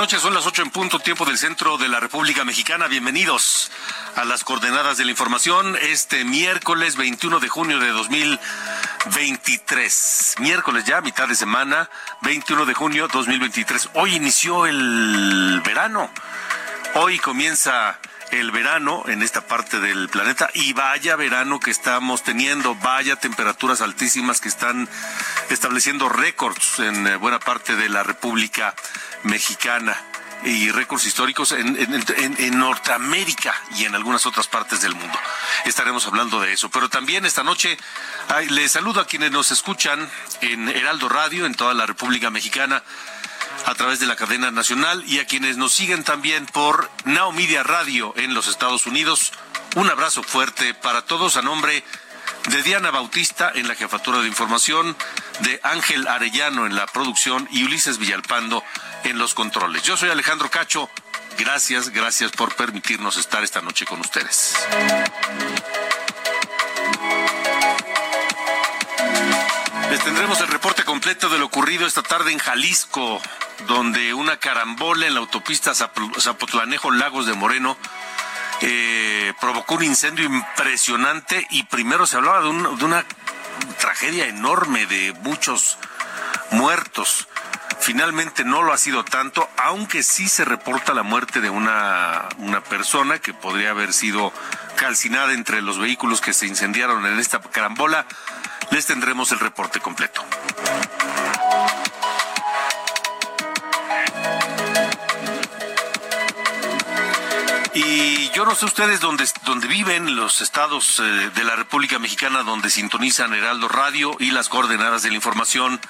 Noches. Son las ocho en punto, tiempo del centro de la República Mexicana. Bienvenidos a las coordenadas de la información este miércoles 21 de junio de 2023. Miércoles ya, mitad de semana, 21 de junio 2023. Hoy inició el verano. Hoy comienza el verano en esta parte del planeta y vaya verano que estamos teniendo, vaya temperaturas altísimas que están estableciendo récords en eh, buena parte de la República Mexicana y récords históricos en, en- en- Norteamérica y en algunas otras partes del mundo. Estaremos hablando de eso. Pero también esta noche ay, les saludo a quienes nos escuchan en Heraldo Radio en toda la República Mexicana a través de la cadena nacional y a quienes nos siguen también por Now Radio en los Estados Unidos. Un abrazo fuerte para todos a nombre de Diana Bautista en la jefatura de información, de Ángel Arellano en la producción y Ulises Villalpando en los controles. Yo soy Alejandro Cacho. Gracias, gracias por permitirnos estar esta noche con ustedes. Les tendremos el reporte completo de lo ocurrido esta tarde en Jalisco, donde una carambola en la autopista Zap- Zapotlanejo Lagos de Moreno eh, provocó un incendio impresionante y primero se hablaba de una tragedia enorme de muchos muertos. Finalmente no lo ha sido tanto, aunque sí se reporta la muerte de una, una persona que podría haber sido calcinada entre los vehículos que se incendiaron en esta carambola. Les tendremos el reporte completo. Y yo no sé ustedes dónde, dónde viven, los estados eh, de la República Mexicana donde sintonizan Heraldo Radio y las coordenadas de la información,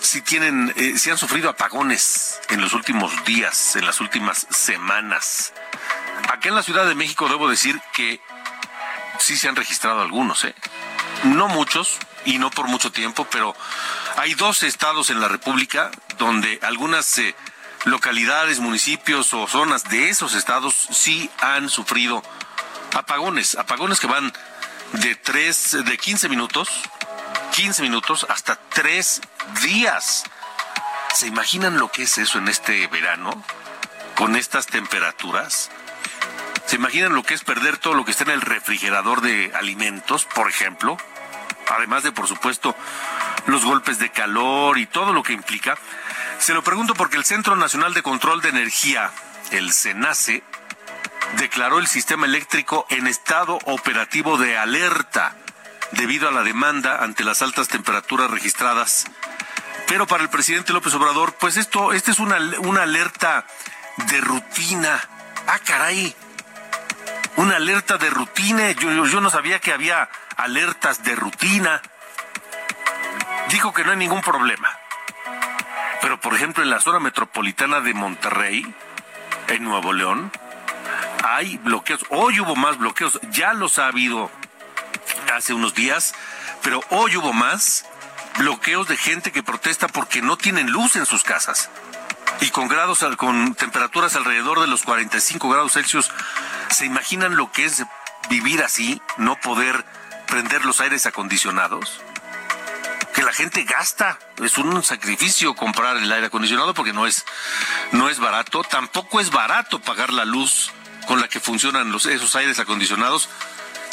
si tienen, eh, si han sufrido apagones en los últimos días, en las últimas semanas. Acá en la Ciudad de México debo decir que sí se han registrado algunos, ¿eh? No muchos y no por mucho tiempo, pero hay dos estados en la República donde algunas eh, localidades, municipios o zonas de esos estados sí han sufrido apagones, apagones que van de tres, de 15 minutos, 15 minutos hasta tres días. ¿Se imaginan lo que es eso en este verano? Con estas temperaturas. ¿Se imaginan lo que es perder todo lo que está en el refrigerador de alimentos, por ejemplo? Además de, por supuesto, los golpes de calor y todo lo que implica. Se lo pregunto porque el Centro Nacional de Control de Energía, el CENACE, declaró el sistema eléctrico en estado operativo de alerta debido a la demanda ante las altas temperaturas registradas. Pero para el presidente López Obrador, pues esto, esta es una, una alerta de rutina. Ah, caray, una alerta de rutina. Yo, yo, yo no sabía que había alertas de rutina. Dijo que no hay ningún problema. Pero, por ejemplo, en la zona metropolitana de Monterrey, en Nuevo León, hay bloqueos. Hoy hubo más bloqueos. Ya los ha habido hace unos días, pero hoy hubo más bloqueos de gente que protesta porque no tienen luz en sus casas y con grados con temperaturas alrededor de los 45 grados Celsius, ¿se imaginan lo que es vivir así, no poder prender los aires acondicionados? Que la gente gasta, es un sacrificio comprar el aire acondicionado porque no es no es barato, tampoco es barato pagar la luz con la que funcionan esos aires acondicionados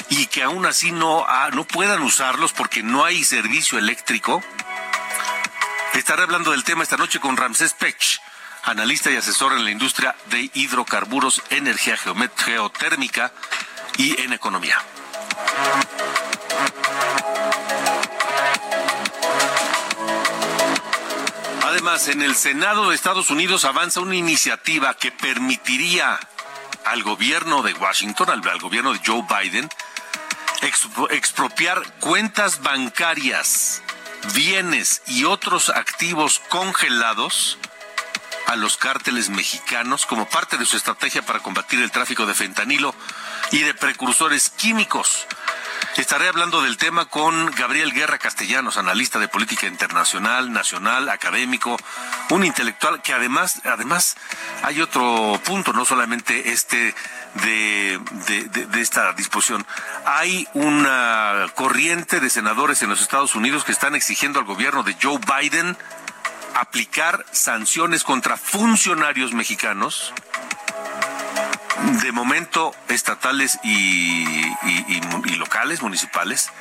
y que aún así no, ah, no puedan usarlos porque no hay servicio eléctrico. Estaré hablando del tema esta noche con Ramsés Pech, analista y asesor en la industria de hidrocarburos, energía geotérmica y en economía. Además, en el Senado de Estados Unidos avanza una iniciativa que permitiría al gobierno de Washington, al, gobierno de Joe Biden, expropiar cuentas bancarias, bienes y otros activos congelados a los cárteles mexicanos como parte de su estrategia para combatir el tráfico de fentanilo y de precursores químicos. Estaré hablando del tema con Gabriel Guerra Castellanos, analista de política internacional, nacional, académico, un intelectual que además, además hay otro punto, no solamente este de, de, esta disposición. Hay una corriente de senadores en los Estados Unidos que están exigiendo al gobierno de Joe Biden aplicar sanciones contra funcionarios mexicanos de momento estatales y, locales, municipales,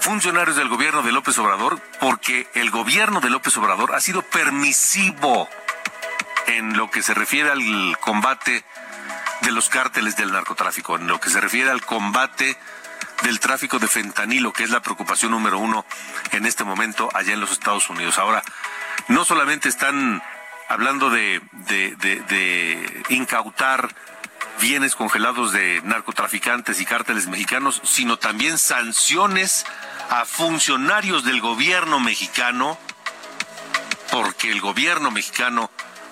funcionarios del gobierno de López Obrador, porque el gobierno de López Obrador ha sido permisivo en lo que se refiere al combate de los cárteles del narcotráfico, en lo que se refiere al combate del tráfico de fentanilo, que es la preocupación número uno en este momento allá en los Estados Unidos. Ahora, no solamente están hablando de, de, incautar bienes congelados de narcotraficantes y cárteles mexicanos, sino también sanciones a funcionarios del gobierno mexicano, porque el gobierno mexicano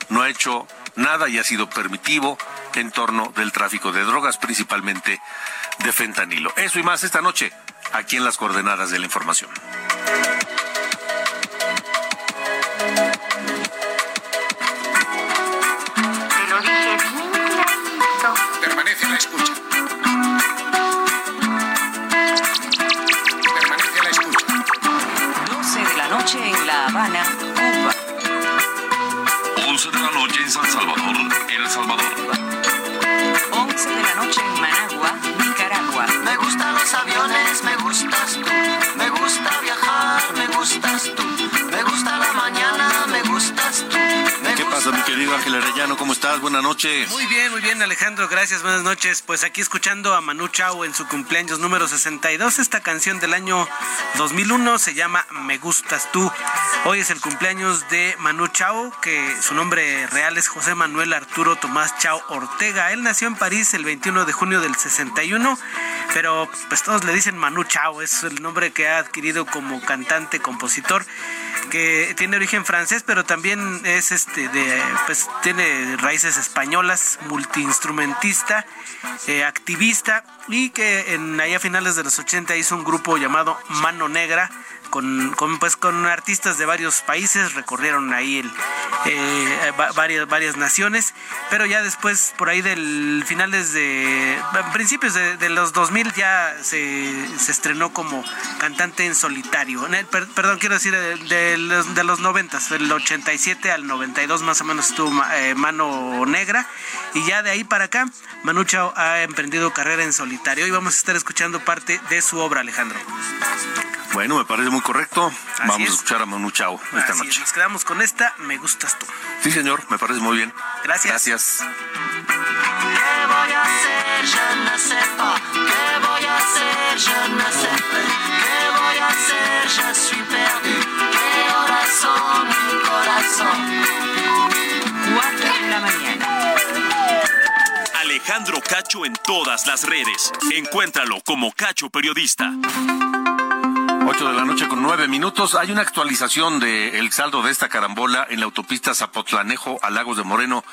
no ha hecho nada y ha sido permitivo en torno del tráfico de drogas, principalmente de fentanilo. Eso y más esta noche, aquí en las coordenadas de la información. 11 de la noche en San Salvador, El Salvador. 11 de la noche en Managua, Nicaragua. Me gustan los aviones, me gustas querido Ángel Arellano? ¿Cómo estás? Buenas noches. Muy bien, muy bien, Alejandro. Gracias, buenas noches. Pues aquí escuchando a Manu Chao en su cumpleaños número 62. Esta canción del año 2001 se llama Me Gustas Tú. Hoy es el cumpleaños de Manu Chao, que su nombre real es José Manuel Arturo Tomás Chao Ortega. Él nació en París el 21 de junio del 61, pero pues todos le dicen Manu Chao, es el nombre que ha adquirido como cantante, compositor, que tiene origen francés, pero también es este de pues tiene raíces españolas, multiinstrumentista, eh, activista y que en allá a finales de los 80 hizo un grupo llamado Mano Negra con, con, pues, con artistas de varios países, recorrieron ahí el, eh, varias, varias naciones, pero ya después, por ahí del finales de, principios de, los 2000 ya se, se, estrenó como cantante en solitario, perdón, quiero decir de, los, de los 90, del 87 al 92 más o menos estuvo eh, Mano Negra, y ya de ahí para acá, Manu Chao ha emprendido carrera en solitario, y vamos a estar escuchando parte de su obra, Alejandro. Bueno, me parece muy correcto. Vamos a escuchar a Manu Chao esta noche. nos quedamos con esta, me gustas tú. Sí, señor, me parece muy bien. Gracias. Gracias. ¿Qué voy a hacer? Pas. ¿Qué voy a hacer? Sais ¿Qué voy a hacer? Suis perdu. ¿Qué horas son, mi corazón? Cuatro de la mañana. Alejandro Cacho en todas las redes. Encuéntralo como Cacho Periodista. 8 de la noche con nueve minutos. Hay una actualización del saldo de esta carambola en la autopista Zapotlanejo a Lagos de Moreno,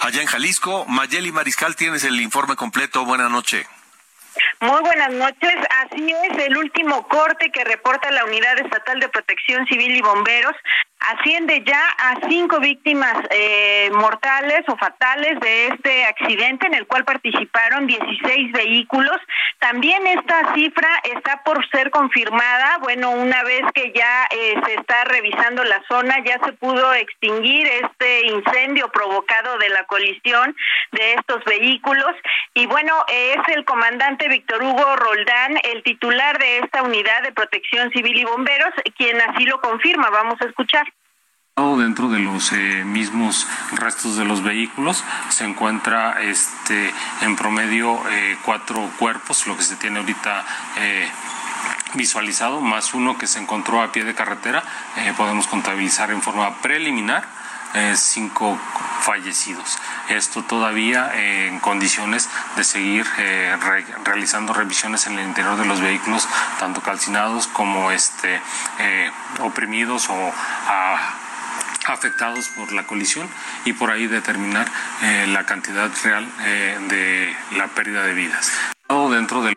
allá en Jalisco. Mayeli Mariscal, tienes el informe completo. Buenas noches. Muy buenas noches. Así es, el último corte que reporta la Unidad Estatal de Protección Civil y Bomberos asciende ya a cinco víctimas eh, mortales o fatales de este accidente en el cual participaron 16 vehículos. También esta cifra está por ser confirmada. Bueno, una vez que ya eh, se está revisando la zona, ya se pudo extinguir este incendio provocado de la colisión de estos vehículos. Y bueno, es el comandante Víctor Hugo Roldán, el titular de esta unidad de protección civil y bomberos, quien así lo confirma. Vamos a escuchar. Dentro de los eh, mismos restos de los vehículos se encuentra este en promedio eh, cuatro cuerpos, lo que se tiene ahorita eh, visualizado, más uno que se encontró a pie de carretera. podemos contabilizar en forma preliminar cinco fallecidos. Esto todavía en condiciones de seguir realizando revisiones en el interior de los vehículos, tanto calcinados como este, oprimidos o a afectados por la colisión y por ahí determinar eh, la cantidad real eh, de la pérdida de vidas. Dentro del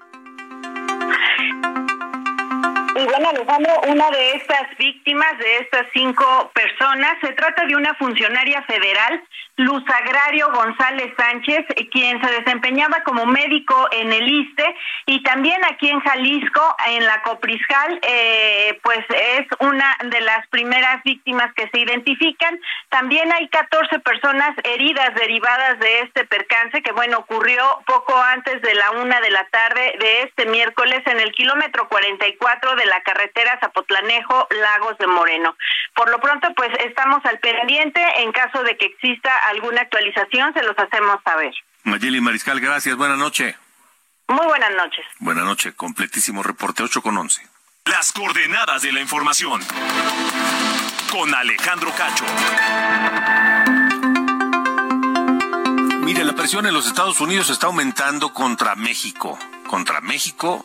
y bueno, Alejandro, una de estas víctimas, de estas cinco personas, se trata de una funcionaria federal Luz Agrario González Sánchez, quien se desempeñaba como médico en el ISTE y también aquí en Jalisco, en la Copriscal, eh, pues es una de las primeras víctimas que se identifican. También hay 14 personas heridas derivadas de este percance que, bueno, ocurrió poco antes de la una de la tarde de este miércoles en el kilómetro 44 de la carretera Zapotlanejo, Lagos de Moreno. Por lo pronto, pues estamos al pendiente en caso de que exista alguna actualización, se los hacemos saber. Mayeli Mariscal, gracias. Buenas noches. Muy buenas noches. Buenas noches. Completísimo reporte 8 con 11. Las coordenadas de la información. Con Alejandro Cacho. Mire, la presión en los Estados Unidos está aumentando contra México. Contra México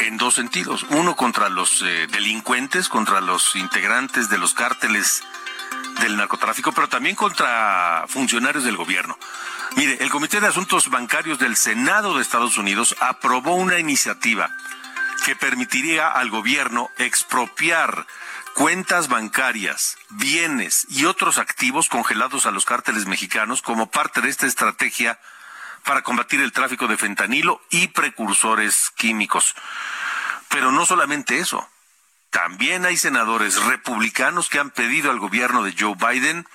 en dos sentidos. Uno contra los eh, delincuentes, contra los integrantes de los cárteles del narcotráfico, pero también contra funcionarios del gobierno. Mire, el Comité de Asuntos Bancarios del Senado de Estados Unidos aprobó una iniciativa que permitiría al gobierno expropiar cuentas bancarias, bienes y otros activos congelados a los cárteles mexicanos como parte de esta estrategia para combatir el tráfico de fentanilo y precursores químicos. Pero no solamente eso. También hay senadores republicanos que han pedido al gobierno de Joe Biden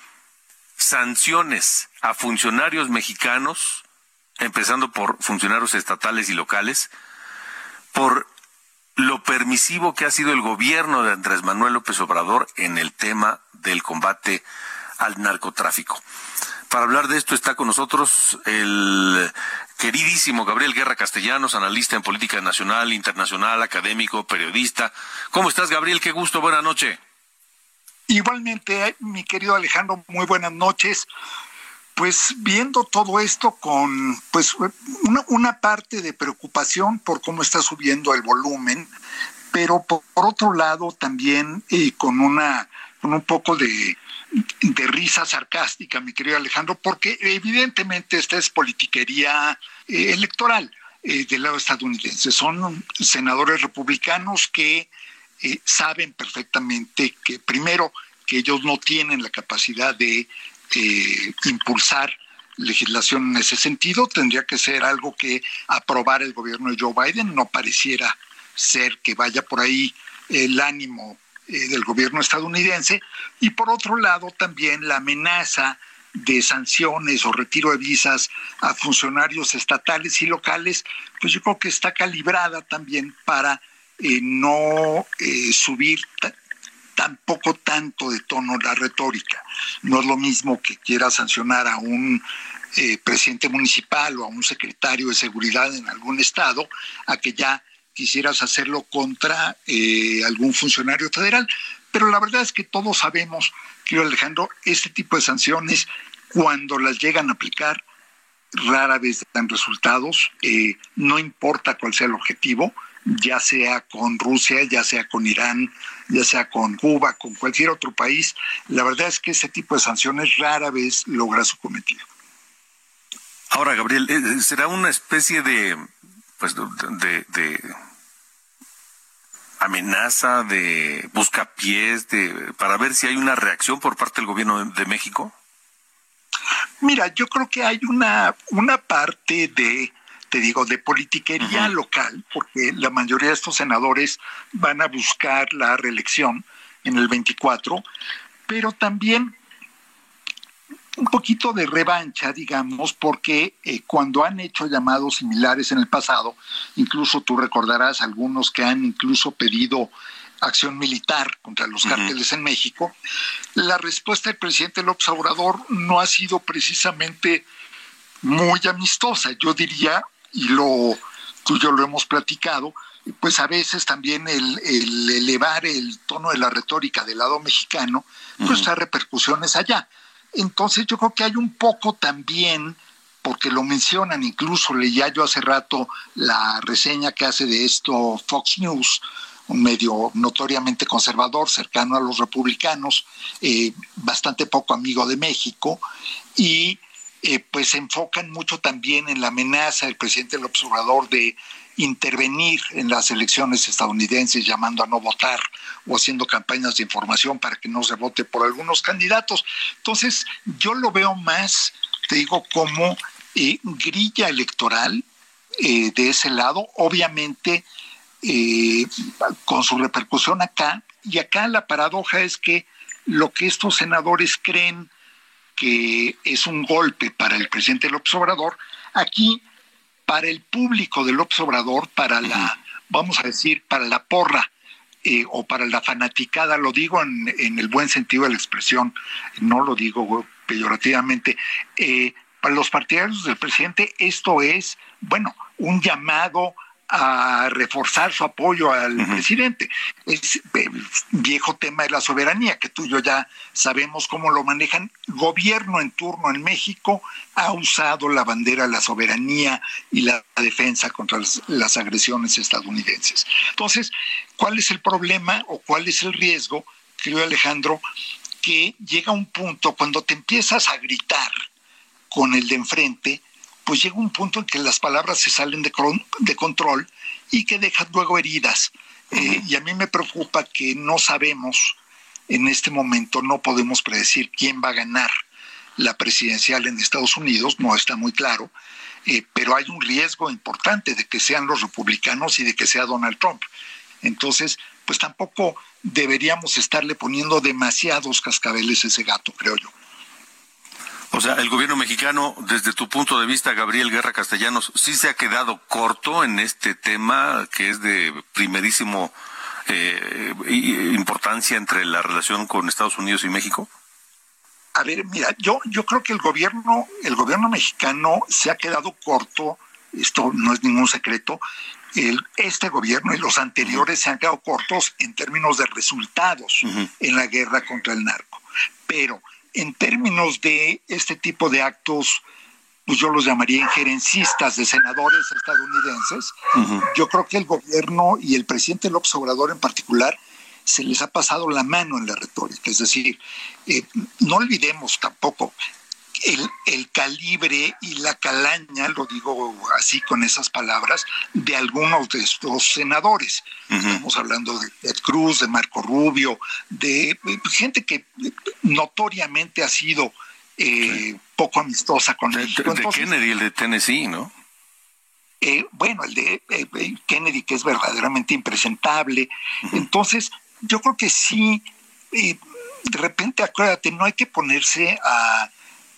sanciones a funcionarios mexicanos, empezando por funcionarios estatales y locales, por lo permisivo que ha sido el gobierno de Andrés Manuel López Obrador en el tema del combate al narcotráfico. Para hablar de esto está con nosotros el queridísimo Gabriel Guerra Castellanos, analista en política nacional, internacional, académico, periodista. ¿Cómo estás, Gabriel? Qué gusto, buena noche. Igualmente, mi querido Alejandro, muy buenas noches. Pues viendo todo esto con pues una, una parte de preocupación por cómo está subiendo el volumen, pero por, otro lado también eh, con una con un poco de risa sarcástica, mi querido Alejandro, porque evidentemente esta es politiquería eh, electoral eh, del lado estadounidense. Son senadores republicanos que eh, saben perfectamente que primero que ellos no tienen la capacidad de impulsar legislación en ese sentido, tendría que ser algo que aprobara el gobierno de Joe Biden, no pareciera ser que vaya por ahí el ánimo eh, del gobierno estadounidense y por otro lado también la amenaza de sanciones o retiro de visas a funcionarios estatales y locales, pues yo creo que está calibrada también para eh, no eh, subir tampoco tanto de tono la retórica. No es lo mismo que quiera sancionar a un presidente municipal o a un secretario de seguridad en algún estado, a que ya quisieras hacerlo contra eh, algún funcionario federal. Pero la verdad es que todos sabemos, querido Alejandro, este tipo de sanciones, cuando las llegan a aplicar, rara vez dan resultados, eh, no importa cuál sea el objetivo, ya sea con Rusia, ya sea con Irán, ya sea con Cuba, con cualquier otro país, la verdad es que ese tipo de sanciones rara vez logra su cometido. Ahora, Gabriel, eh, ¿será una especie de, pues, de amenaza, de buscapiés, de, para ver si hay una reacción por parte del gobierno de México? Mira, yo creo que hay una, una parte de, te digo, de politiquería local, porque la mayoría de estos senadores van a buscar la reelección en el 24, pero también un poquito de revancha, digamos, porque eh, cuando han hecho llamados similares en el pasado, incluso tú recordarás algunos que han incluso pedido acción militar contra los cárteles en México, la respuesta del presidente López Obrador no ha sido precisamente muy amistosa, yo diría, y lo tú y yo lo hemos platicado, pues a veces también el, elevar el tono de la retórica del lado mexicano, pues trae repercusiones allá. Entonces yo creo que hay un poco también, porque lo mencionan, incluso leía yo hace rato la reseña que hace de esto Fox News, un medio notoriamente conservador, cercano a los republicanos, eh, bastante poco amigo de México, y eh, pues se enfocan mucho también en la amenaza del presidente del observador de intervenir en las elecciones estadounidenses llamando a no votar o haciendo campañas de información para que no se vote por algunos candidatos. Entonces, yo lo veo más, te digo, como eh, grilla electoral eh, de ese lado, obviamente eh, con su repercusión acá, y acá la paradoja es que lo que estos senadores creen que es un golpe para el presidente López Obrador, aquí para el público del Obrador, para la, vamos a decir, para la porra eh, o para la fanaticada, lo digo en, el buen sentido de la expresión, no lo digo peyorativamente, eh, para los partidarios del presidente esto es, bueno, un llamado a reforzar su apoyo al presidente. Es el viejo tema de la soberanía, que tú y yo ya sabemos cómo lo manejan. Gobierno en turno en México ha usado la bandera de la soberanía y la defensa contra las, las agresiones estadounidenses. Entonces, ¿cuál es el problema o cuál es el riesgo, querido Alejandro, que llega un punto cuando te empiezas a gritar con el de enfrente, pues llega un punto en que las palabras se salen de, de control y que dejan luego heridas. Eh, y a mí me preocupa que no sabemos en este momento, no podemos predecir quién va a ganar la presidencial en Estados Unidos, no está muy claro, eh, pero hay un riesgo importante de que sean los republicanos y de que sea Donald Trump. Entonces, pues tampoco deberíamos estarle poniendo demasiados cascabeles a ese gato, creo yo. O sea, el gobierno mexicano, desde tu punto de vista, Gabriel Guerra Castellanos, sí se ha quedado corto en este tema que es de primerísimo eh, importancia entre la relación con Estados Unidos y México. A ver, mira, yo yo creo que el gobierno el gobierno mexicano se ha quedado corto. Esto no es ningún secreto. El, este gobierno y los anteriores se han quedado cortos en términos de resultados en la guerra contra el narco. Pero en términos de este tipo de actos, pues yo los llamaría injerencistas de senadores estadounidenses, yo creo que el gobierno y el presidente López Obrador en particular se les ha pasado la mano en la retórica. Es decir, eh, no olvidemos tampoco, el, calibre y la calaña, lo digo así con esas palabras, de algunos de estos senadores. Estamos hablando de Ted Cruz, de Marco Rubio, de gente que notoriamente ha sido eh, poco amistosa con el De, Kennedy, el de Tennessee, ¿no? Eh, bueno, el de eh, Kennedy, que es verdaderamente impresentable. Entonces, yo creo que sí, de repente, acuérdate, no hay que ponerse a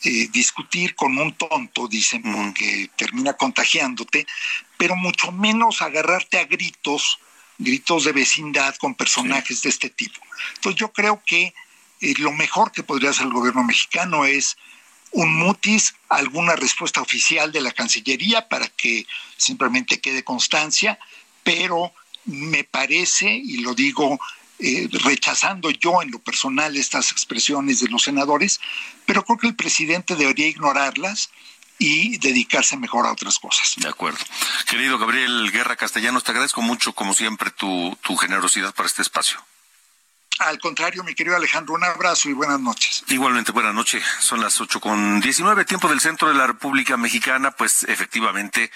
eh, discutir con un tonto, dicen, porque termina contagiándote, pero mucho menos agarrarte a gritos, gritos de vecindad con personajes de este tipo. Entonces yo creo que eh, lo mejor que podría hacer el gobierno mexicano es un mutis, alguna respuesta oficial de la Cancillería para que simplemente quede constancia, pero me parece, y lo digo eh, rechazando yo en lo personal estas expresiones de los senadores, pero creo que el presidente debería ignorarlas y dedicarse mejor a otras cosas. De acuerdo. Querido Gabriel Guerra Castellanos, te agradezco mucho, como siempre, tu, tu generosidad para este espacio. Al contrario, mi querido Alejandro, un abrazo y buenas noches. Igualmente, buenas noches. Son las ocho con diecinueve, tiempo del centro de la República Mexicana. Pues efectivamente,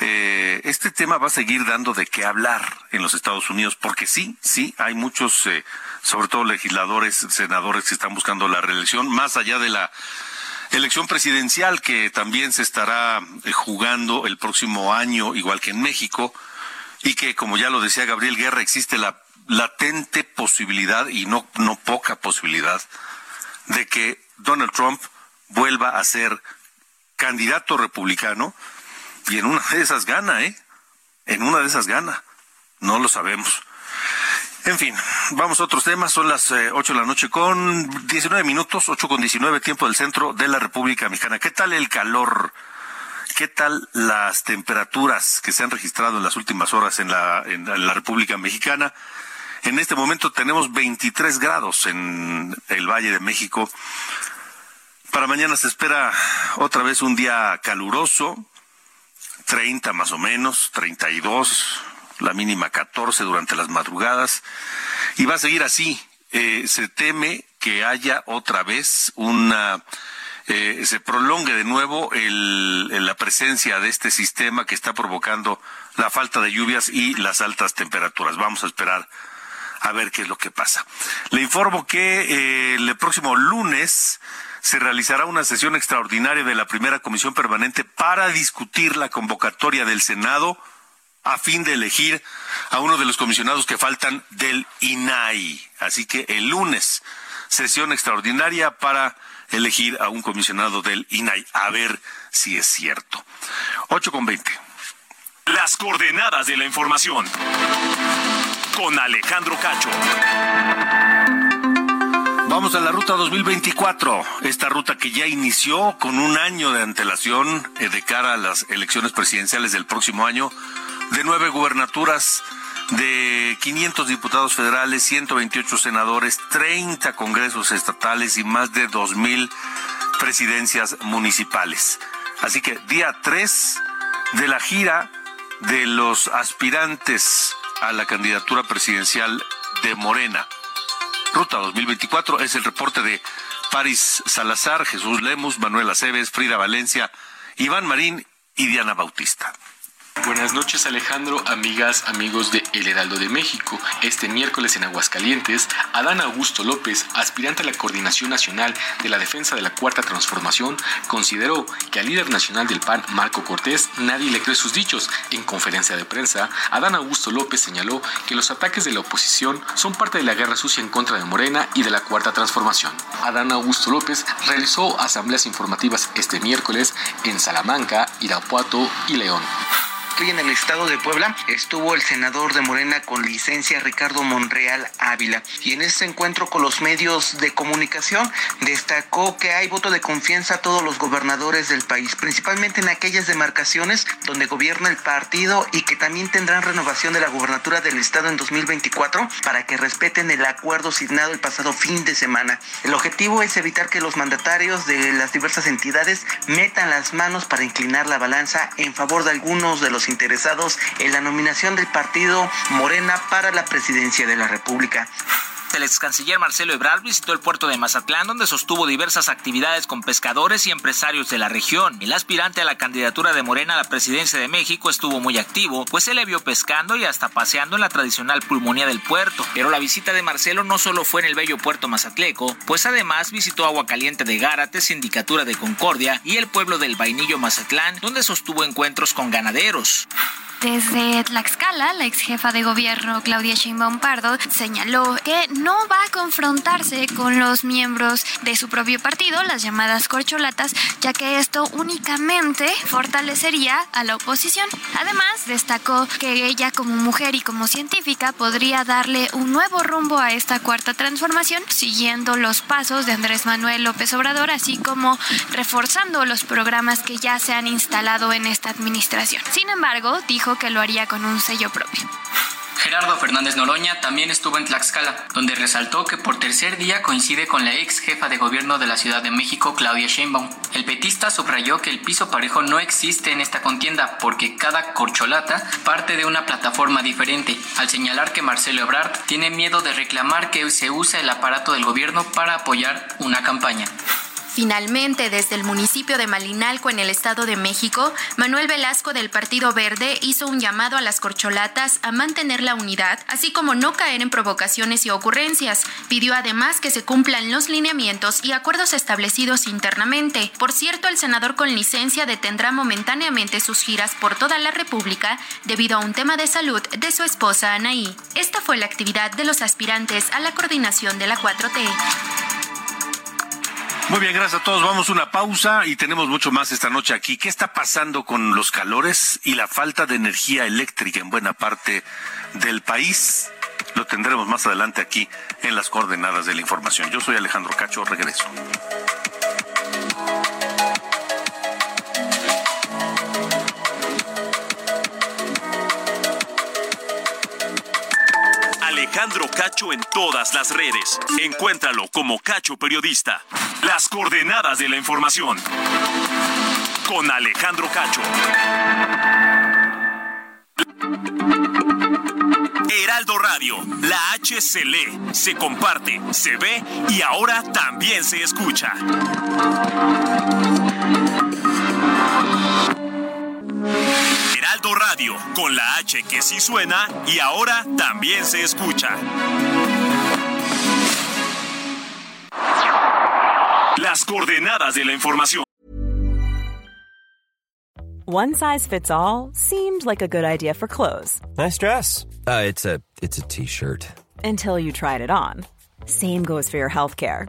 eh, este tema va a seguir dando de qué hablar en los Estados Unidos, porque sí, sí, hay muchos, eh, sobre todo legisladores, senadores que están buscando la reelección, más allá de la elección presidencial que también se estará eh, jugando el próximo año, igual que en México, y que, como ya lo decía Gabriel Guerra, existe la latente posibilidad, y no, no poca posibilidad, de que Donald Trump vuelva a ser candidato republicano y en una de esas gana, ¿eh? En una de esas gana. No lo sabemos. En fin, vamos a otros temas. Son las eh, ocho de la noche con 19 minutos, ocho con 19 tiempo del centro de la República Mexicana. ¿Qué tal el calor? ¿Qué tal las temperaturas que se han registrado en las últimas horas en la, en la República Mexicana? En este momento tenemos 23 grados en el Valle de México. Para mañana se espera otra vez un día caluroso, 30 más o menos, 32, la mínima 14 durante las madrugadas, y va a seguir así. Eh, se teme que haya otra vez una eh, se prolongue de nuevo el, la presencia de este sistema que está provocando la falta de lluvias y las altas temperaturas. Vamos a esperar a ver qué es lo que pasa. Le informo que eh, el próximo lunes se realizará una sesión extraordinaria de la primera comisión permanente para discutir la convocatoria del Senado a fin de elegir a uno de los comisionados que faltan del INAI. Así que el lunes, sesión extraordinaria para elegir a un comisionado del INAI. A ver si es cierto. 8 con 20. Las coordenadas de la información. Con Alejandro Cacho. Vamos a la ruta 2024, esta ruta que ya inició con un año de antelación eh, de cara a las elecciones presidenciales del próximo año, de nueve gubernaturas, de 500 diputados federales, 128 senadores, 30 congresos estatales y más de 2.000 presidencias municipales. Así que día 3 de la gira de los aspirantes a la candidatura presidencial de Morena. Ruta 2024 es el reporte de Paris Salazar, Jesús Lemus, Manuel Aceves, Frida Valencia, Iván Marín y Diana Bautista. Buenas noches Alejandro, amigas, amigos de El Heraldo de México. Este miércoles en Aguascalientes, Adán Augusto López, aspirante a la Coordinación Nacional de la Defensa de la Cuarta Transformación, consideró que al líder nacional del PAN, Marco Cortés, nadie le cree sus dichos. En conferencia de prensa, Adán Augusto López señaló que los ataques de la oposición son parte de la guerra sucia en contra de Morena y de la Cuarta Transformación. Adán Augusto López realizó asambleas informativas este miércoles en Salamanca, Irapuato y León. Hoy en el estado de Puebla estuvo el senador de Morena con licencia Ricardo Monreal Ávila y en ese encuentro con los medios de comunicación destacó que hay voto de confianza a todos los gobernadores del país, principalmente en aquellas demarcaciones donde gobierna el partido y que también tendrán renovación de la gubernatura del estado en 2024 para que respeten el acuerdo signado el pasado fin de semana. El objetivo es evitar que los mandatarios de las diversas entidades metan las manos para inclinar la balanza en favor de algunos de los interesados en la nominación del partido Morena para la presidencia de la República. El ex canciller Marcelo Ebrard visitó el puerto de Mazatlán, donde sostuvo diversas actividades con pescadores y empresarios de la región. El aspirante a la candidatura de Morena a la presidencia de México estuvo muy activo, pues se le vio pescando y hasta paseando en la tradicional pulmonía del puerto. Pero la visita de Marcelo no solo fue en el bello puerto mazatleco, pues además visitó Aguacaliente de Gárate, Sindicatura de Concordia y el pueblo del Vainillo Mazatlán, donde sostuvo encuentros con ganaderos. Desde Tlaxcala, la ex jefa de gobierno Claudia Sheinbaum Pardo señaló que no va a confrontarse con los miembros de su propio partido, las llamadas corcholatas, ya que esto únicamente fortalecería a la oposición. Además, destacó que ella como mujer y como científica podría darle un nuevo rumbo a esta cuarta transformación, siguiendo los pasos de Andrés Manuel López Obrador, así como reforzando los programas que ya se han instalado en esta administración. Sin embargo, dijo que lo haría con un sello propio. Gerardo Fernández Noroña también estuvo en Tlaxcala, donde resaltó que por tercer día coincide con la ex jefa de gobierno de la Ciudad de México, Claudia Sheinbaum. El petista subrayó que el piso parejo no existe en esta contienda porque cada corcholata parte de una plataforma diferente, al señalar que Marcelo Ebrard tiene miedo de reclamar que se use el aparato del gobierno para apoyar una campaña. Finalmente, desde el municipio de Malinalco, en el Estado de México, Manuel Velasco del Partido Verde hizo un llamado a las corcholatas a mantener la unidad, así como no caer en provocaciones y ocurrencias. Pidió además que se cumplan los lineamientos y acuerdos establecidos internamente. Por cierto, el senador con licencia detendrá momentáneamente sus giras por toda la República debido a un tema de salud de su esposa Anaí. Esta fue la actividad de los aspirantes a la coordinación de la 4T. Muy bien, gracias a todos. Vamos a una pausa y tenemos mucho más esta noche aquí. ¿Qué está pasando con los calores y la falta de energía eléctrica en buena parte del país? Lo tendremos más adelante aquí en las coordenadas de la información. Yo soy Alejandro Cacho, regreso. Alejandro Cacho en todas las redes. Encuéntralo como Cacho Periodista. Las coordenadas de la información. Con Alejandro Cacho. Heraldo Radio, la H se lee, se comparte, se ve y ahora también se escucha. Heraldo Radio, con la H que sí suena y ahora también se escucha. Las coordenadas de la información. One size fits all seemed like a good idea for clothes. Nice dress. Uh, it's a it's a t-shirt. Until you tried it on. Same goes for your healthcare.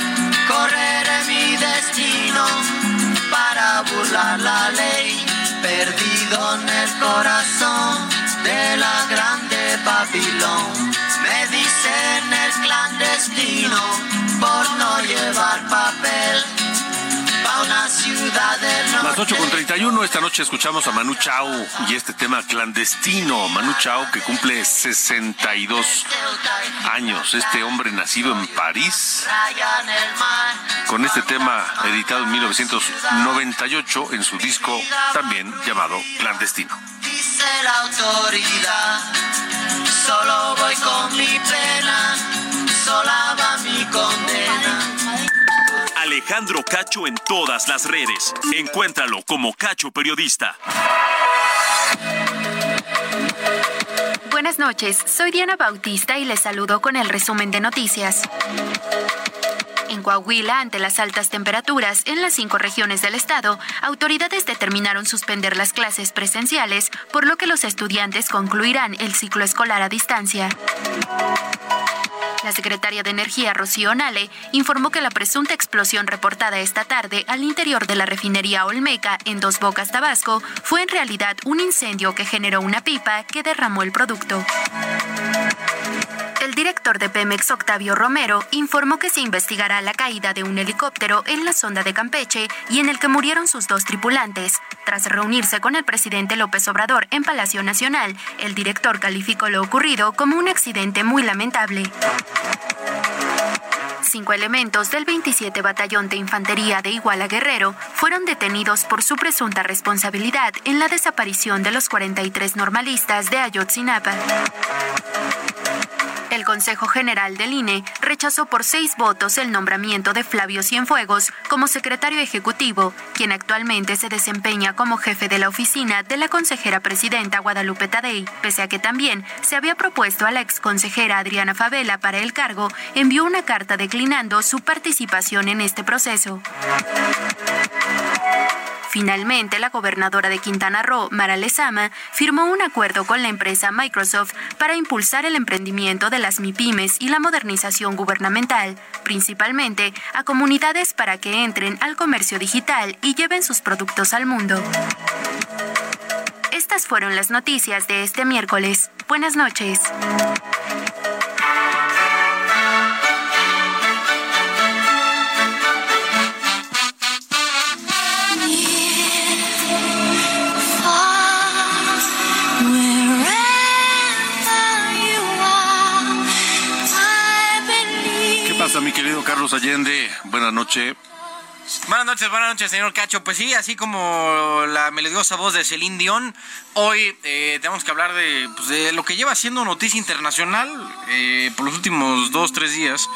Perdido en el corazón de la grande Babilón. Me dicen el clandestino Las 8 con 31, esta noche escuchamos a Manu Chao y este tema clandestino. Manu Chao que cumple 62 años. Este hombre nacido en París con este tema editado en 1998 en su disco también llamado Clandestino. Dice la autoridad, solo Alejandro Cacho en todas las redes. Encuéntralo como Cacho Periodista. Buenas noches, soy Diana Bautista y les saludo con el resumen de noticias. En Coahuila, ante las altas temperaturas en las cinco regiones del estado, autoridades determinaron suspender las clases presenciales, por lo que los estudiantes concluirán el ciclo escolar a distancia. La secretaria de Energía, Rocío Nale, informó que la presunta explosión reportada esta tarde al interior de la refinería Olmeca en Dos Bocas, Tabasco, fue en realidad un incendio que generó una pipa que derramó el producto. El director de Pemex, Octavio Romero, informó que se investigará la caída de un helicóptero en la sonda de Campeche y en el que murieron sus dos tripulantes. Tras reunirse con el presidente López Obrador en Palacio Nacional, el director calificó lo ocurrido como un accidente muy lamentable. Cinco elementos del 27 Batallón de Infantería de Iguala Guerrero fueron detenidos por su presunta responsabilidad en la desaparición de los 43 normalistas de Ayotzinapa. El Consejo General del INE rechazó por seis votos el nombramiento de Flavio Cienfuegos como secretario ejecutivo, quien actualmente se desempeña como jefe de la oficina de la consejera presidenta Guadalupe Tadei. Pese a que también se había propuesto a la exconsejera Adriana Favela para el cargo, envió una carta declinando su participación en este proceso. Finalmente, la gobernadora de Quintana Roo, Mara Lezama, firmó un acuerdo con la empresa Microsoft para impulsar el emprendimiento de las MIPIMES y la modernización gubernamental, principalmente a comunidades para que entren al comercio digital y lleven sus productos al mundo. Estas fueron las noticias de este miércoles. Buenas noches. Querido Carlos Allende? Buenas noches. Buenas noches, buenas noches, señor Cacho. Pues sí, así como la melodiosa voz de Celine Dion, hoy eh, tenemos que hablar de, pues, de, lo que lleva siendo noticia internacional eh, por los últimos dos, tres días,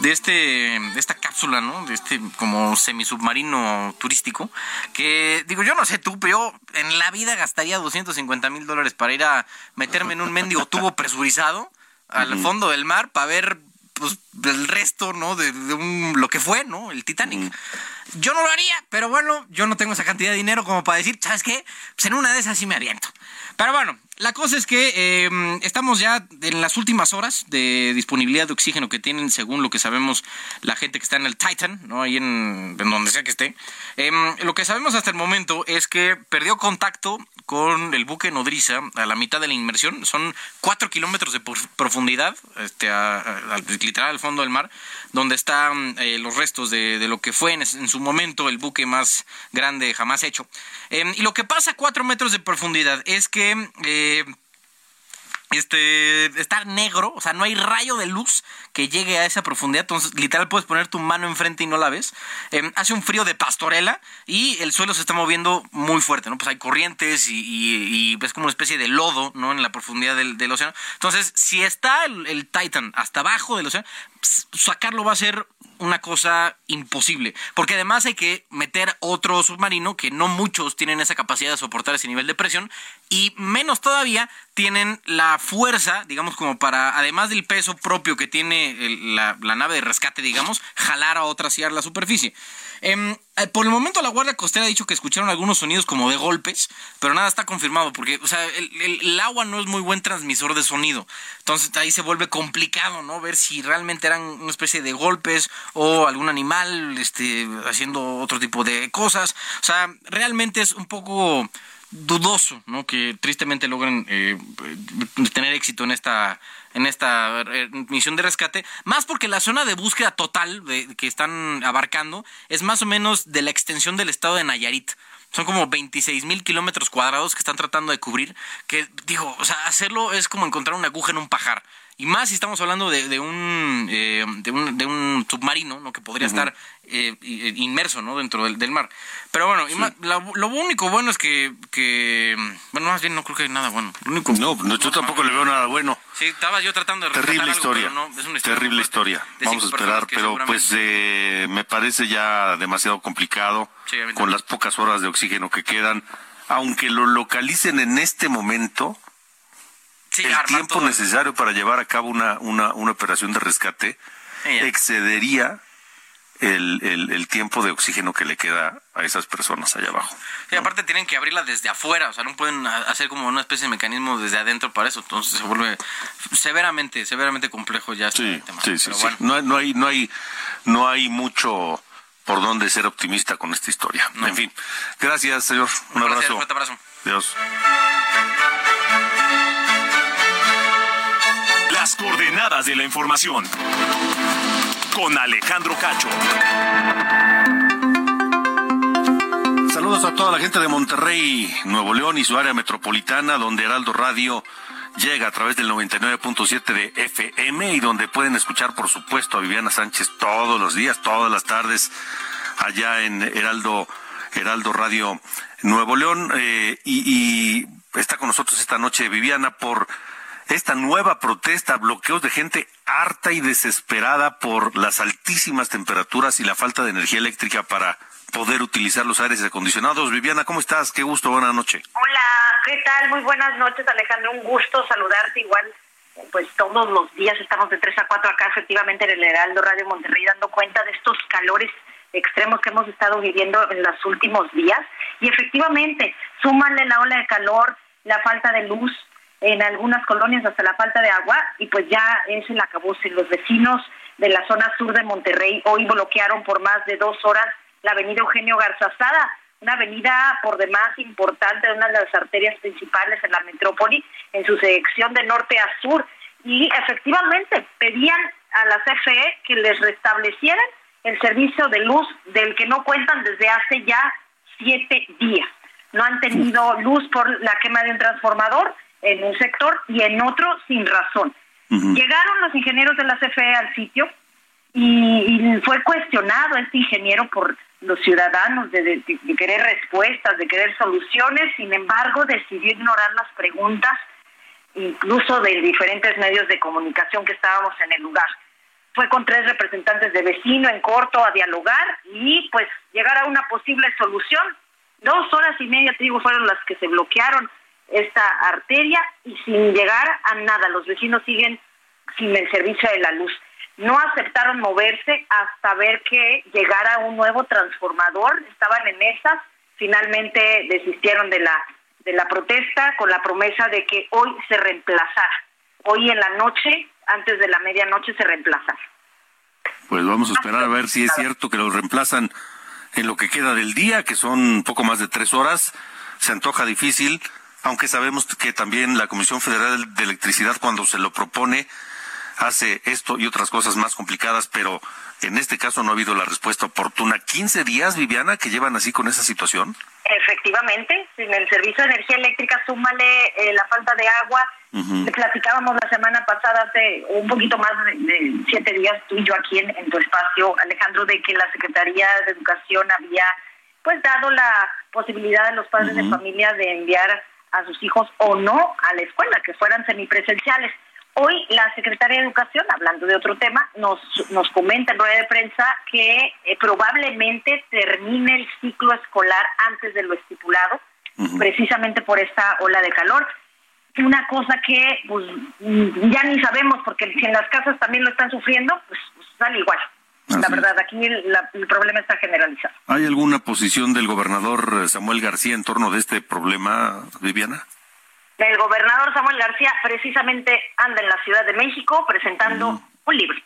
de este, de esta cápsula, ¿no? De este como semisubmarino turístico, que digo, yo no sé tú, pero yo en la vida gastaría 250 mil dólares para ir a meterme en un mendigo tubo presurizado al fondo del mar para ver pues el resto, ¿no? De, de un, lo que fue, ¿no? El Titanic. Yo no lo haría, pero bueno, yo no tengo esa cantidad de dinero como para decir, ¿sabes qué? Pues en una de esas sí me aviento. Pero bueno, la cosa es que eh, estamos ya en las últimas horas de disponibilidad de oxígeno que tienen, según lo que sabemos, la gente que está en el Titan, ¿no? Ahí en, en donde sea que esté. Eh, lo que sabemos hasta el momento es que perdió contacto con el buque nodriza a la mitad de la inmersión. Son cuatro kilómetros de profundidad, este, a, literal al fondo del mar, donde están eh, los restos de, lo que fue en, su momento el buque más grande jamás hecho. Eh, y lo que pasa a cuatro metros de profundidad es que eh, este está negro, o sea, no hay rayo de luz que llegue a esa profundidad, entonces literal puedes poner tu mano enfrente y no la ves. Eh, hace un frío de pastorela y el suelo se está moviendo muy fuerte, ¿no? Pues hay corrientes y, y, y es como una especie de lodo, ¿no? En la profundidad del, océano. Entonces, si está el, Titan hasta abajo del océano, sacarlo va a ser una cosa imposible, porque además hay que meter otro submarino que no muchos tienen esa capacidad de soportar ese nivel de presión y menos todavía tienen la fuerza, digamos, como para, además del peso propio que tiene la, nave de rescate, digamos, jalar a otra hacia la superficie. Eh, por el momento la Guardia Costera ha dicho que escucharon algunos sonidos como de golpes, pero nada está confirmado porque, o sea, el, el, agua no es muy buen transmisor de sonido. Entonces ahí se vuelve complicado, ¿no? Ver si realmente eran una especie de golpes o algún animal este, haciendo otro tipo de cosas. O sea, realmente es un poco dudoso, ¿no? Que tristemente logren eh, tener éxito en esta en esta eh, misión de rescate, más porque la zona de búsqueda total que están abarcando es más o menos de la extensión del estado de Nayarit. Son como 26 mil kilómetros cuadrados que están tratando de cubrir, que digo, o sea, hacerlo es como encontrar una aguja en un pajar. Y más si estamos hablando de, de, un, eh, de, un, de un submarino, ¿no? Que podría uh -huh. estar eh, inmerso, ¿no? Dentro del, del mar. Pero bueno, sí. más, la, lo único bueno es que, que, bueno, más bien no creo que hay nada bueno. Lo único, no, no, yo tampoco le veo nada bueno. Sí, estaba yo tratando de Terrible algo, historia. No, es una historia. Terrible historia. Vamos a esperar, pero pues eh, me parece ya demasiado complicado sí, con las pocas horas de oxígeno que quedan. Aunque lo localicen en este momento, Sí, el tiempo necesario para llevar a cabo una, una, una operación de rescate sí, excedería el, el, el, tiempo de oxígeno que le queda a esas personas allá abajo. Sí, ¿no? aparte tienen que abrirla desde afuera, o sea, no pueden hacer como una especie de mecanismo desde adentro para eso, entonces se vuelve severamente, severamente complejo ya sí, este tema. Sí, sí, sí. No, no, hay, no, hay, no hay mucho por dónde ser optimista con esta historia. No. En fin, gracias, señor. Un gracias, abrazo. Fuerte abrazo. Dios. Coordenadas de la información. Con Alejandro Cacho. Saludos a toda la gente de Monterrey, Nuevo León y su área metropolitana, donde Heraldo Radio llega a través del 99.7 de FM y donde pueden escuchar, por supuesto, a Viviana Sánchez todos los días, todas las tardes, allá en Heraldo, Radio Nuevo León. Eh, y está con nosotros esta noche Viviana por esta nueva protesta, bloqueos de gente harta y desesperada por las altísimas temperaturas y la falta de energía eléctrica para poder utilizar los aires acondicionados. Viviana, ¿cómo estás? Qué gusto, buenas noches. Hola, ¿qué tal? Muy buenas noches, Alejandro. Un gusto saludarte igual. Pues todos los días estamos de 3 a 4 acá, efectivamente, en el Heraldo Radio Monterrey, dando cuenta de estos calores extremos que hemos estado viviendo en los últimos días. Y efectivamente, súmale la ola de calor, la falta de luz, en algunas colonias hasta la falta de agua y pues ya es el acabose. Los vecinos de la zona sur de Monterrey hoy bloquearon por más de dos horas la avenida Eugenio Garzazada, una avenida por demás importante, una de las arterias principales en la metrópoli, en su sección de norte a sur. Y efectivamente pedían a la CFE que les restablecieran el servicio de luz del que no cuentan desde hace ya siete días. No han tenido luz por la quema de un transformador en un sector y en otro sin razón. Llegaron los ingenieros de la CFE al sitio y, fue cuestionado este ingeniero por los ciudadanos de, querer respuestas, de querer soluciones, sin embargo decidió ignorar las preguntas, incluso de diferentes medios de comunicación que estábamos en el lugar. Fue con tres representantes de vecino en corto a dialogar y pues llegar a una posible solución. Dos horas y media, te digo, fueron las que se bloquearon esta arteria y sin llegar a nada. Los vecinos siguen sin el servicio de la luz. No aceptaron moverse hasta ver que llegara un nuevo transformador. Estaban en esas. Finalmente desistieron de la de la protesta con la promesa de que hoy se reemplazara. Hoy en la noche, antes de la medianoche, se reemplazara. Pues vamos a esperar a ver si es cierto que lo reemplazan en lo que queda del día, que son poco más de tres horas. Se antoja difícil aunque sabemos que también la Comisión Federal de Electricidad cuando se lo propone hace esto y otras cosas más complicadas, pero en este caso no ha habido la respuesta oportuna. ¿15 días, Viviana, que llevan así con esa situación? Efectivamente, sin el servicio de energía eléctrica, súmale eh, la falta de agua. Platicábamos la semana pasada, hace un poquito más de, siete días, tú y yo aquí en, en tu espacio, Alejandro, de que la Secretaría de Educación había pues dado la posibilidad a los padres de familia de enviar a sus hijos o no a la escuela, que fueran semipresenciales. Hoy la secretaria de Educación, hablando de otro tema, nos, nos comenta en rueda de prensa que eh, probablemente termine el ciclo escolar antes de lo estipulado, precisamente por esta ola de calor. Una cosa que pues, ya ni sabemos, porque si en las casas también lo están sufriendo, pues, pues sale igual. La verdad, aquí el, problema está generalizado. ¿Hay alguna posición del gobernador Samuel García en torno de este problema, Viviana? El gobernador Samuel García precisamente anda en la Ciudad de México presentando un libro,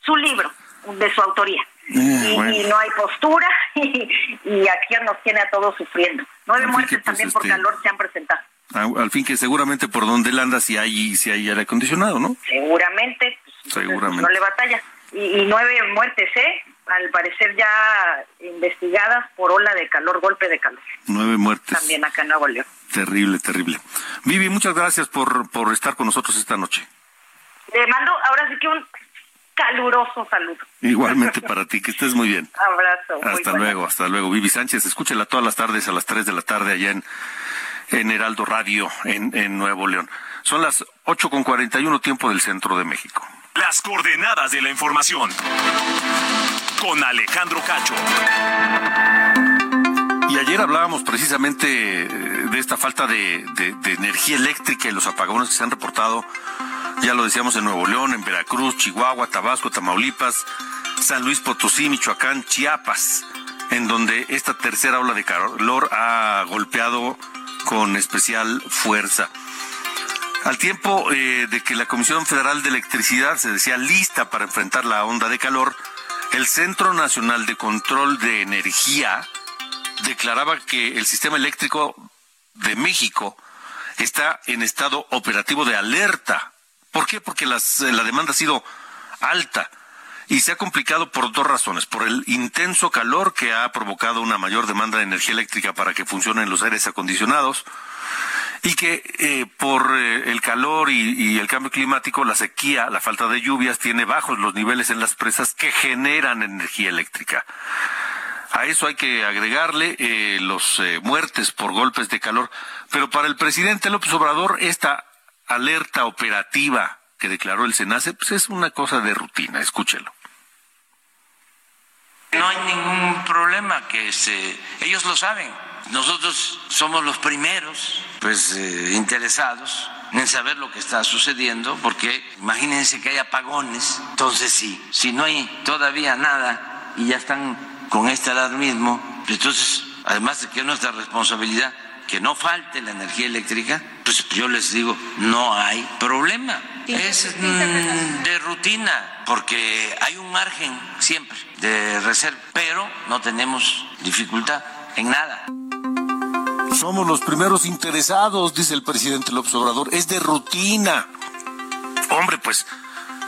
su libro, de su autoría. Eh, y, no hay postura y, aquí nos tiene a todos sufriendo. Nueve muertes pues, también por este, calor se han presentado. Al fin que seguramente por donde él anda si hay, si hay aire acondicionado, ¿no? Seguramente. Pues, seguramente. No le batalla y, nueve muertes, ¿eh? Al parecer ya investigadas por ola de calor, golpe de calor. Nueve muertes. También acá en Nuevo León. Terrible, terrible. Vivi, muchas gracias por, por estar con nosotros esta noche. Le mando ahora sí que un caluroso saludo. Igualmente para ti, que estés muy bien. Abrazo. Hasta luego, hasta luego. Vivi Sánchez, escúchela todas las tardes a las tres de la tarde allá en, en Heraldo Radio en, en Nuevo León. Son las ocho con cuarenta y uno tiempo del centro de México. Las coordenadas de la información. Con Alejandro Cacho. Y ayer hablábamos precisamente de esta falta de, energía eléctrica y los apagones que se han reportado, ya lo decíamos en Nuevo León, en Veracruz, Chihuahua, Tabasco, Tamaulipas, San Luis Potosí, Michoacán, Chiapas, en donde esta tercera ola de calor ha golpeado con especial fuerza. Al tiempo eh, de que la Comisión Federal de Electricidad se decía lista para enfrentar la onda de calor, el Centro Nacional de Control de Energía declaraba que el sistema eléctrico de México está en estado operativo de alerta. ¿Por qué? Porque la demanda ha sido alta y se ha complicado por dos razones. Por el intenso calor que ha provocado una mayor demanda de energía eléctrica para que funcionen los aires acondicionados y que eh, por eh, el calor y, el cambio climático, la sequía, la falta de lluvias, tiene bajos los niveles en las presas que generan energía eléctrica. A eso hay que agregarle eh, los muertes por golpes de calor. Pero para el presidente López Obrador, esta alerta operativa que declaró el SENACE, pues es una cosa de rutina, escúchelo. No hay ningún problema que se, ellos lo saben. Nosotros somos los primeros, pues, eh, interesados en saber lo que está sucediendo, porque imagínense que hay apagones. Entonces, sí, si no hay todavía nada y ya están con este alarmismo, entonces, además de que es nuestra responsabilidad que no falte la energía eléctrica, pues yo les digo, no hay problema. Es mm, de rutina, porque hay un margen siempre de reserva, pero no tenemos dificultad en nada. Somos los primeros interesados, dice el presidente López Obrador. Es de rutina. Hombre, pues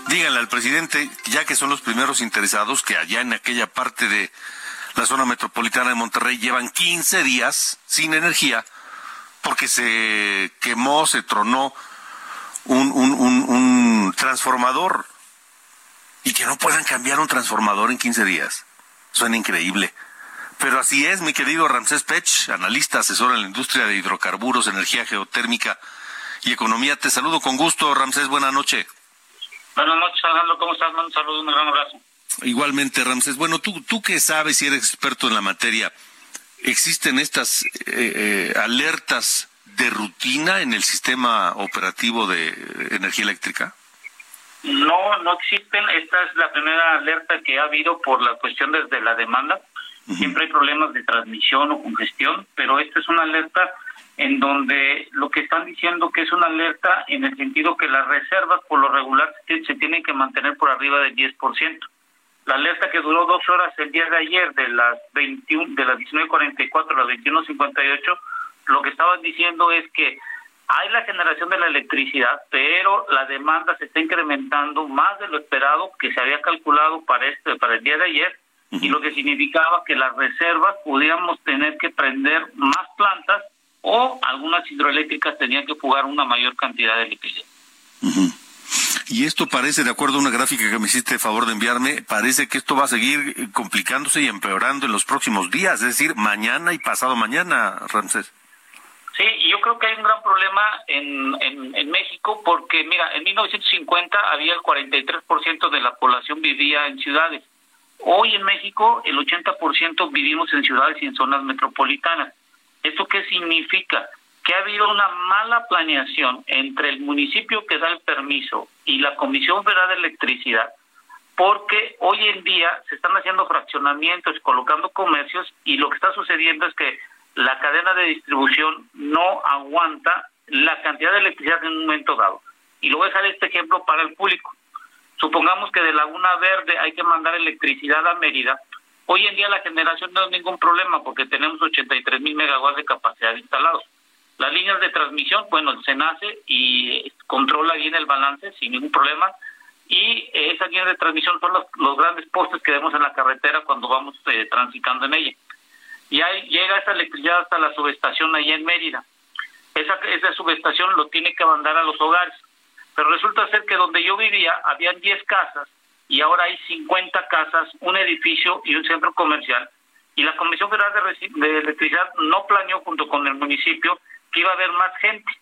díganle al presidente, ya que son los primeros interesados, que allá en aquella parte de la zona metropolitana de Monterrey llevan 15 días sin energía porque se quemó, se tronó un, transformador y que no puedan cambiar un transformador en 15 días. Suena increíble. Pero así es, mi querido Ramsés Pech, analista, asesor en la industria de hidrocarburos, energía geotérmica y economía. Te saludo con gusto, Ramsés, buena noche. Buenas noches, Alejandro, ¿cómo estás? Un saludo, un gran abrazo. Igualmente, Ramsés. Bueno, tú, tú que sabes y eres experto en la materia, ¿existen estas eh, eh, alertas de rutina en el sistema operativo de energía eléctrica? No, no existen. Esta es la primera alerta que ha habido por la cuestión desde la demanda. Siempre hay problemas de transmisión o congestión, pero esta es una alerta en donde lo que están diciendo que es una alerta en el sentido que las reservas por lo regular se tienen que mantener por arriba del 10%. La alerta que duró dos horas el día de ayer, de las 21, de las 19.44 a las 21.58, lo que estaban diciendo es que hay la generación de la electricidad, pero la demanda se está incrementando más de lo esperado que se había calculado para este para el día de ayer y lo que significaba que las reservas pudiéramos tener que prender más plantas o algunas hidroeléctricas tenían que jugar una mayor cantidad de electricidad. Y esto parece, de acuerdo a una gráfica que me hiciste favor de enviarme, parece que esto va a seguir complicándose y empeorando en los próximos días, es decir, mañana y pasado mañana, Ramsés. Sí, y yo creo que hay un gran problema en, en, en México porque, mira, en 1950 había el 43% de la población vivía en ciudades. Hoy en México el 80% vivimos en ciudades y en zonas metropolitanas. ¿Esto qué significa? Que ha habido una mala planeación entre el municipio que da el permiso y la Comisión Federal de Electricidad, porque hoy en día se están haciendo fraccionamientos, colocando comercios y lo que está sucediendo es que la cadena de distribución no aguanta la cantidad de electricidad en un momento dado. Y lo voy a dejar este ejemplo para el público. Supongamos que de Laguna Verde hay que mandar electricidad a Mérida. Hoy en día la generación no es ningún problema porque tenemos 83 mil megawatts de capacidad instalados. Las líneas de transmisión, bueno, se nace y controla bien el balance sin ningún problema. Y esas líneas de transmisión son los, grandes postes que vemos en la carretera cuando vamos eh, transitando en ella y ahí llega esa electricidad hasta la subestación allá en Mérida. Esa subestación lo tiene que mandar a los hogares. Pero resulta ser que donde yo vivía habían 10 casas y ahora hay 50 casas, un edificio y un centro comercial. Y la Comisión Federal de, de Electricidad no planeó junto con el municipio que iba a haber más gente.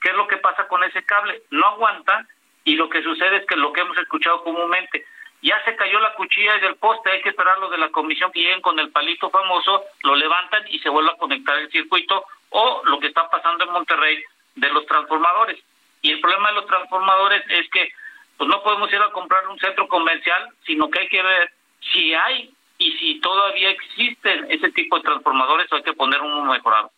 ¿Qué es lo que pasa con ese cable? No aguanta y lo que sucede es que lo que hemos escuchado comúnmente, ya se cayó la cuchilla del poste, hay que esperar lo de la comisión que lleguen con el palito famoso, lo levantan y se vuelve a conectar el circuito, o lo que está pasando en Monterrey de los transformadores. Y el problema de los transformadores es que pues no podemos ir a comprar un centro comercial, sino que hay que ver si hay y si todavía existen ese tipo de transformadores o hay que poner uno mejorado.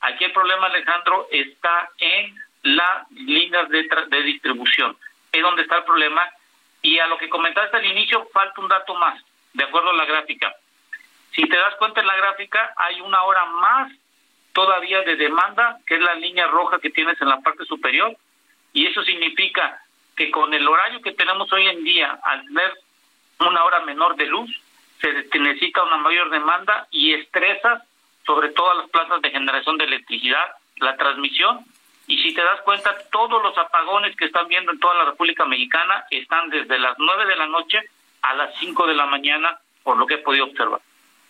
Aquí el problema, Alejandro, está en las líneas de, de distribución. Es donde está el problema y a lo que comentaste al inicio, falta un dato más, de acuerdo a la gráfica. Si te das cuenta en la gráfica, hay una hora más todavía de demanda, que es la línea roja que tienes en la parte superior, y eso significa que con el horario que tenemos hoy en día, al tener una hora menor de luz, se necesita una mayor demanda y estresa sobre todas las plantas de generación de electricidad, la transmisión y si te das cuenta, todos los apagones que están viendo en toda la República Mexicana están desde las 9 de la noche a las 5 de la mañana, por lo que he podido observar.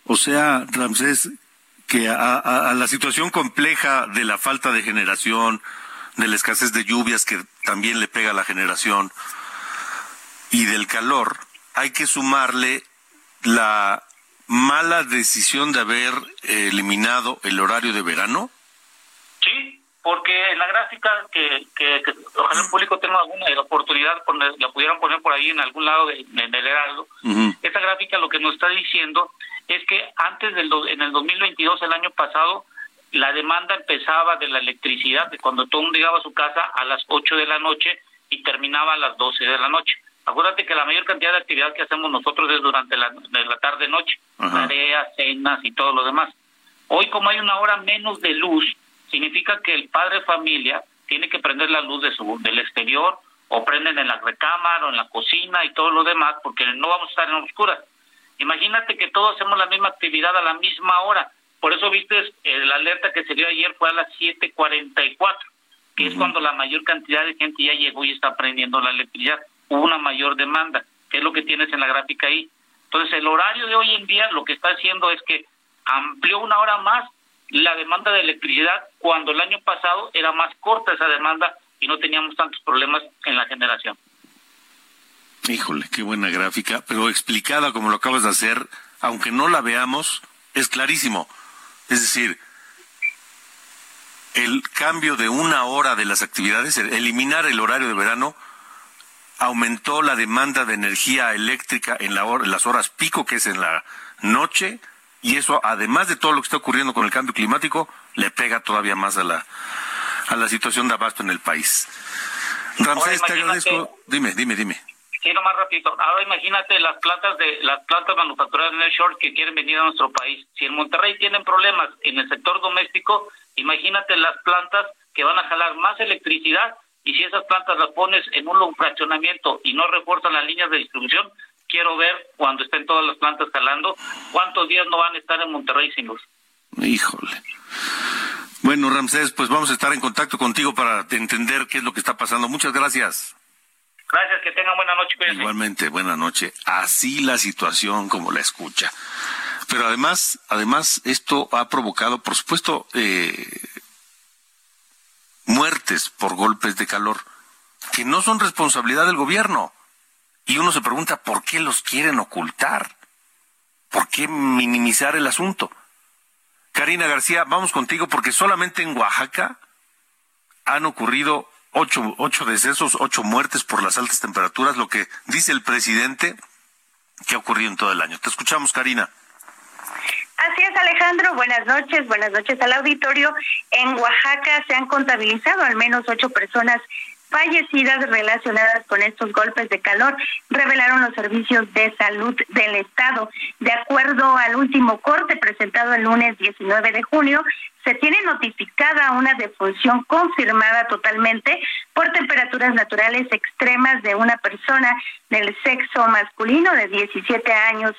O sea, Ramsés, que a, la situación compleja de la falta de generación, de la escasez de lluvias que también le pega a la generación y del calor, hay que sumarle la mala decisión de haber eliminado el horario de verano? Sí, porque en la gráfica que, que, ojalá el público tenga alguna oportunidad, la pudieran poner por ahí en algún lado de, en el Heraldo, esa gráfica lo que nos está diciendo es que antes del en el 2022, el año pasado, la demanda empezaba de la electricidad, de cuando todo el mundo llegaba a su casa a las 8 de la noche y terminaba a las 12 de la noche. Acuérdate que la mayor cantidad de actividad que hacemos nosotros es durante la, la tarde-noche, tareas, cenas y todo lo demás. Hoy, como hay una hora menos de luz, significa que el padre de familia tiene que prender la luz de su, del exterior o prenden en la recámara o en la cocina y todo lo demás, porque no vamos a estar en oscuras. Imagínate que todos hacemos la misma actividad a la misma hora. Por eso, viste, la alerta que se dio ayer fue a las 7.44, que es cuando la mayor cantidad de gente ya llegó y está prendiendo la electricidad hubo una mayor demanda, que es lo que tienes en la gráfica ahí. Entonces, el horario de hoy en día lo que está haciendo es que amplió una hora más la demanda de electricidad cuando el año pasado era más corta esa demanda y no teníamos tantos problemas en la generación. Híjole, qué buena gráfica, pero explicada como lo acabas de hacer, aunque no la veamos, es clarísimo. Es decir, el cambio de una hora de las actividades, eliminar el horario de verano, aumentó la demanda de energía eléctrica en, la las horas pico, que es en la noche, y eso, además de todo lo que está ocurriendo con el cambio climático, le pega todavía más a la, a la situación de abasto en el país. Ramsés, te agradezco. Dime, dime, dime. Sí, más rápido. Ahora imagínate las plantas de las plantas manufacturadas en el short que quieren venir a nuestro país. Si en Monterrey tienen problemas en el sector doméstico, imagínate las plantas que van a jalar más electricidad y si esas plantas las pones en un fraccionamiento y no refuerzan las líneas de distribución, quiero ver cuando estén todas las plantas jalando, cuántos días no van a estar en Monterrey sin luz. Híjole. Bueno, Ramsés, pues vamos a estar en contacto contigo para entender qué es lo que está pasando. Muchas gracias. Gracias, que tengan buena noche. Igualmente, buena noche. Así la situación como la escucha. Pero además, además, esto ha provocado, por supuesto, eh, muertes por golpes de calor, que no son responsabilidad del gobierno. Y uno se pregunta por qué los quieren ocultar, por qué minimizar el asunto. Karina García, vamos contigo porque solamente en Oaxaca han ocurrido ocho, ocho decesos, ocho muertes por las altas temperaturas, lo que dice el presidente que ha ocurrido en todo el año. Te escuchamos, Karina. Así es, Alejandro. Buenas noches, buenas noches al auditorio. En Oaxaca se han contabilizado al menos ocho personas fallecidas relacionadas con estos golpes de calor, revelaron los servicios de salud del Estado. De acuerdo al último corte presentado el lunes 19 de junio, se tiene notificada una defunción confirmada totalmente por temperaturas naturales extremas de una persona del sexo masculino de 17 años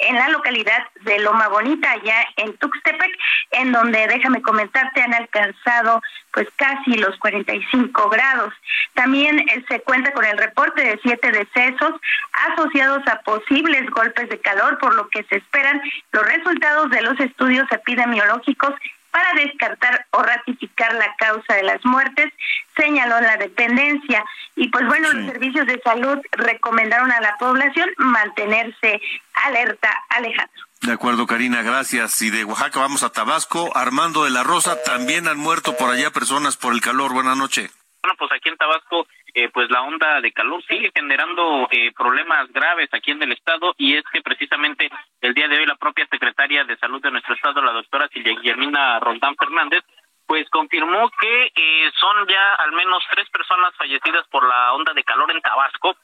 en la localidad de Loma Bonita, allá en Tuxtepec, en donde, déjame comentarte, han alcanzado pues casi los 45 grados. También eh, se cuenta con el reporte de siete decesos asociados a posibles golpes de calor, por lo que se esperan los resultados de los estudios epidemiológicos para descartar o ratificar la causa de las muertes, señaló la dependencia. Y pues bueno, los servicios de salud recomendaron a la población mantenerse alerta, Alejandro. De acuerdo, Karina, gracias. Y de Oaxaca vamos a Tabasco. Armando de la Rosa, también han muerto por allá personas por el calor. Buenas noches. Bueno, pues aquí en Tabasco eh, pues la onda de calor sigue generando eh, problemas graves aquí en el estado y es que precisamente el día de hoy la propia secretaria de salud de nuestro estado, la doctora Silvia Guillermina Rondán Fernández, pues confirmó que eh, son ya al menos tres personas fallecidas por la onda de calor en Tabasco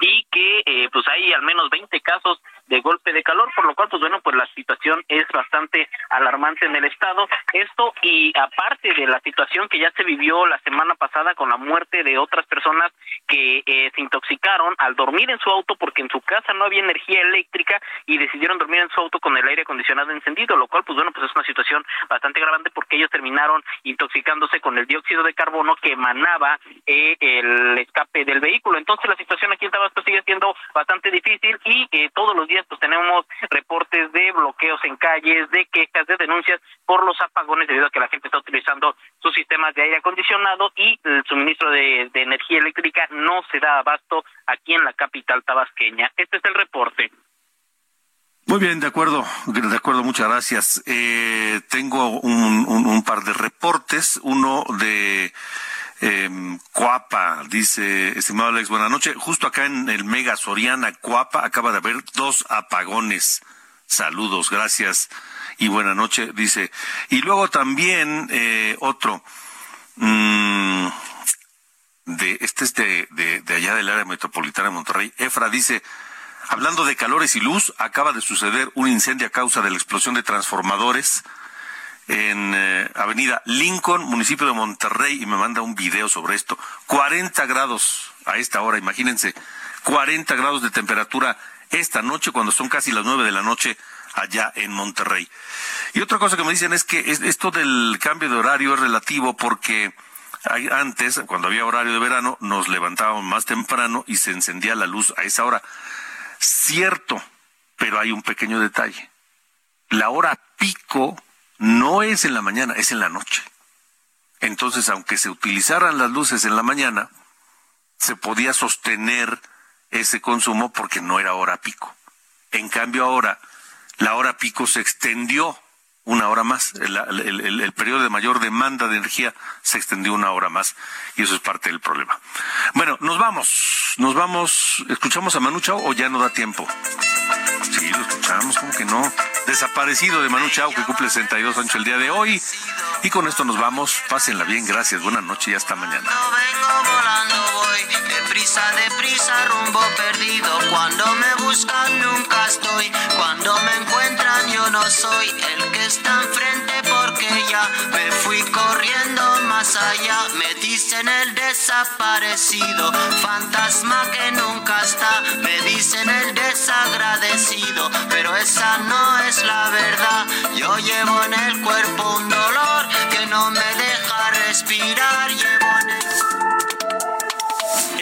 y que pues hay al menos 20 casos de golpe de calor, por lo cual, pues bueno, pues la situación es bastante alarmante en el estado. Esto y aparte de la situación que ya se vivió la semana pasada con la muerte de otras personas que eh, se intoxicaron al dormir en su auto porque en su casa no había energía eléctrica y decidieron dormir en su auto con el aire acondicionado encendido, lo cual, pues bueno, pues es una situación bastante grande porque ellos terminaron intoxicándose con el dióxido de carbono que emanaba eh, el escape del vehículo. Entonces la situación aquí en Tabasco sigue siendo bastante difícil y eh, todos los días pues tenemos reportes de bloqueos en calles, de quejas, de denuncias por los apagones debido a que la gente está utilizando sus sistemas de aire acondicionado y el suministro de, energía eléctrica no se da abasto aquí en la capital tabasqueña. Este es el reporte. Muy bien, de acuerdo, de acuerdo, muchas gracias. Eh, tengo un, par de reportes, uno de eh, Coapa, dice, estimado Alex, buenas noches. Justo acá en el Mega Soriana, Coapa, acaba de haber dos apagones. Saludos, gracias y buena noche, dice. Y luego también eh, otro, mmm, de, este es de, de, de allá del área metropolitana de Monterrey, Efra dice, Hablando de calores y luz, acaba de suceder un incendio a causa de la explosión de transformadores en eh, Avenida Lincoln, municipio de Monterrey, y me manda un video sobre esto. 40 grados a esta hora, imagínense, 40 grados de temperatura esta noche cuando son casi las 9 de la noche allá en Monterrey. Y otra cosa que me dicen es que esto del cambio de horario es relativo porque antes, cuando había horario de verano, nos levantábamos más temprano y se encendía la luz a esa hora. Cierto, pero hay un pequeño detalle. La hora pico no es en la mañana, es en la noche. Entonces, aunque se utilizaran las luces en la mañana, se podía sostener ese consumo porque no era hora pico. En cambio, ahora la hora pico se extendió una hora más. El, periodo de mayor demanda de energía se extendió una hora más y eso es parte del problema. Bueno, nos vamos, nos vamos, ¿escuchamos a Manu Chao o ya no da tiempo? Sí, lo escuchamos, como que no. Desaparecido de Manu Chao que cumple 62 años el día de hoy. Y con esto nos vamos. Pásenla bien, gracias, buenas noches y hasta mañana. Deprisa, deprisa, rumbo perdido. Cuando me buscan nunca estoy. Cuando me encuentran yo no soy el que está enfrente porque ya me fui corriendo más allá. Me dicen el desaparecido, fantasma que nunca está. Me dicen el desagradecido, pero esa no es la verdad. Yo llevo en el cuerpo un dolor que no me deja respirar.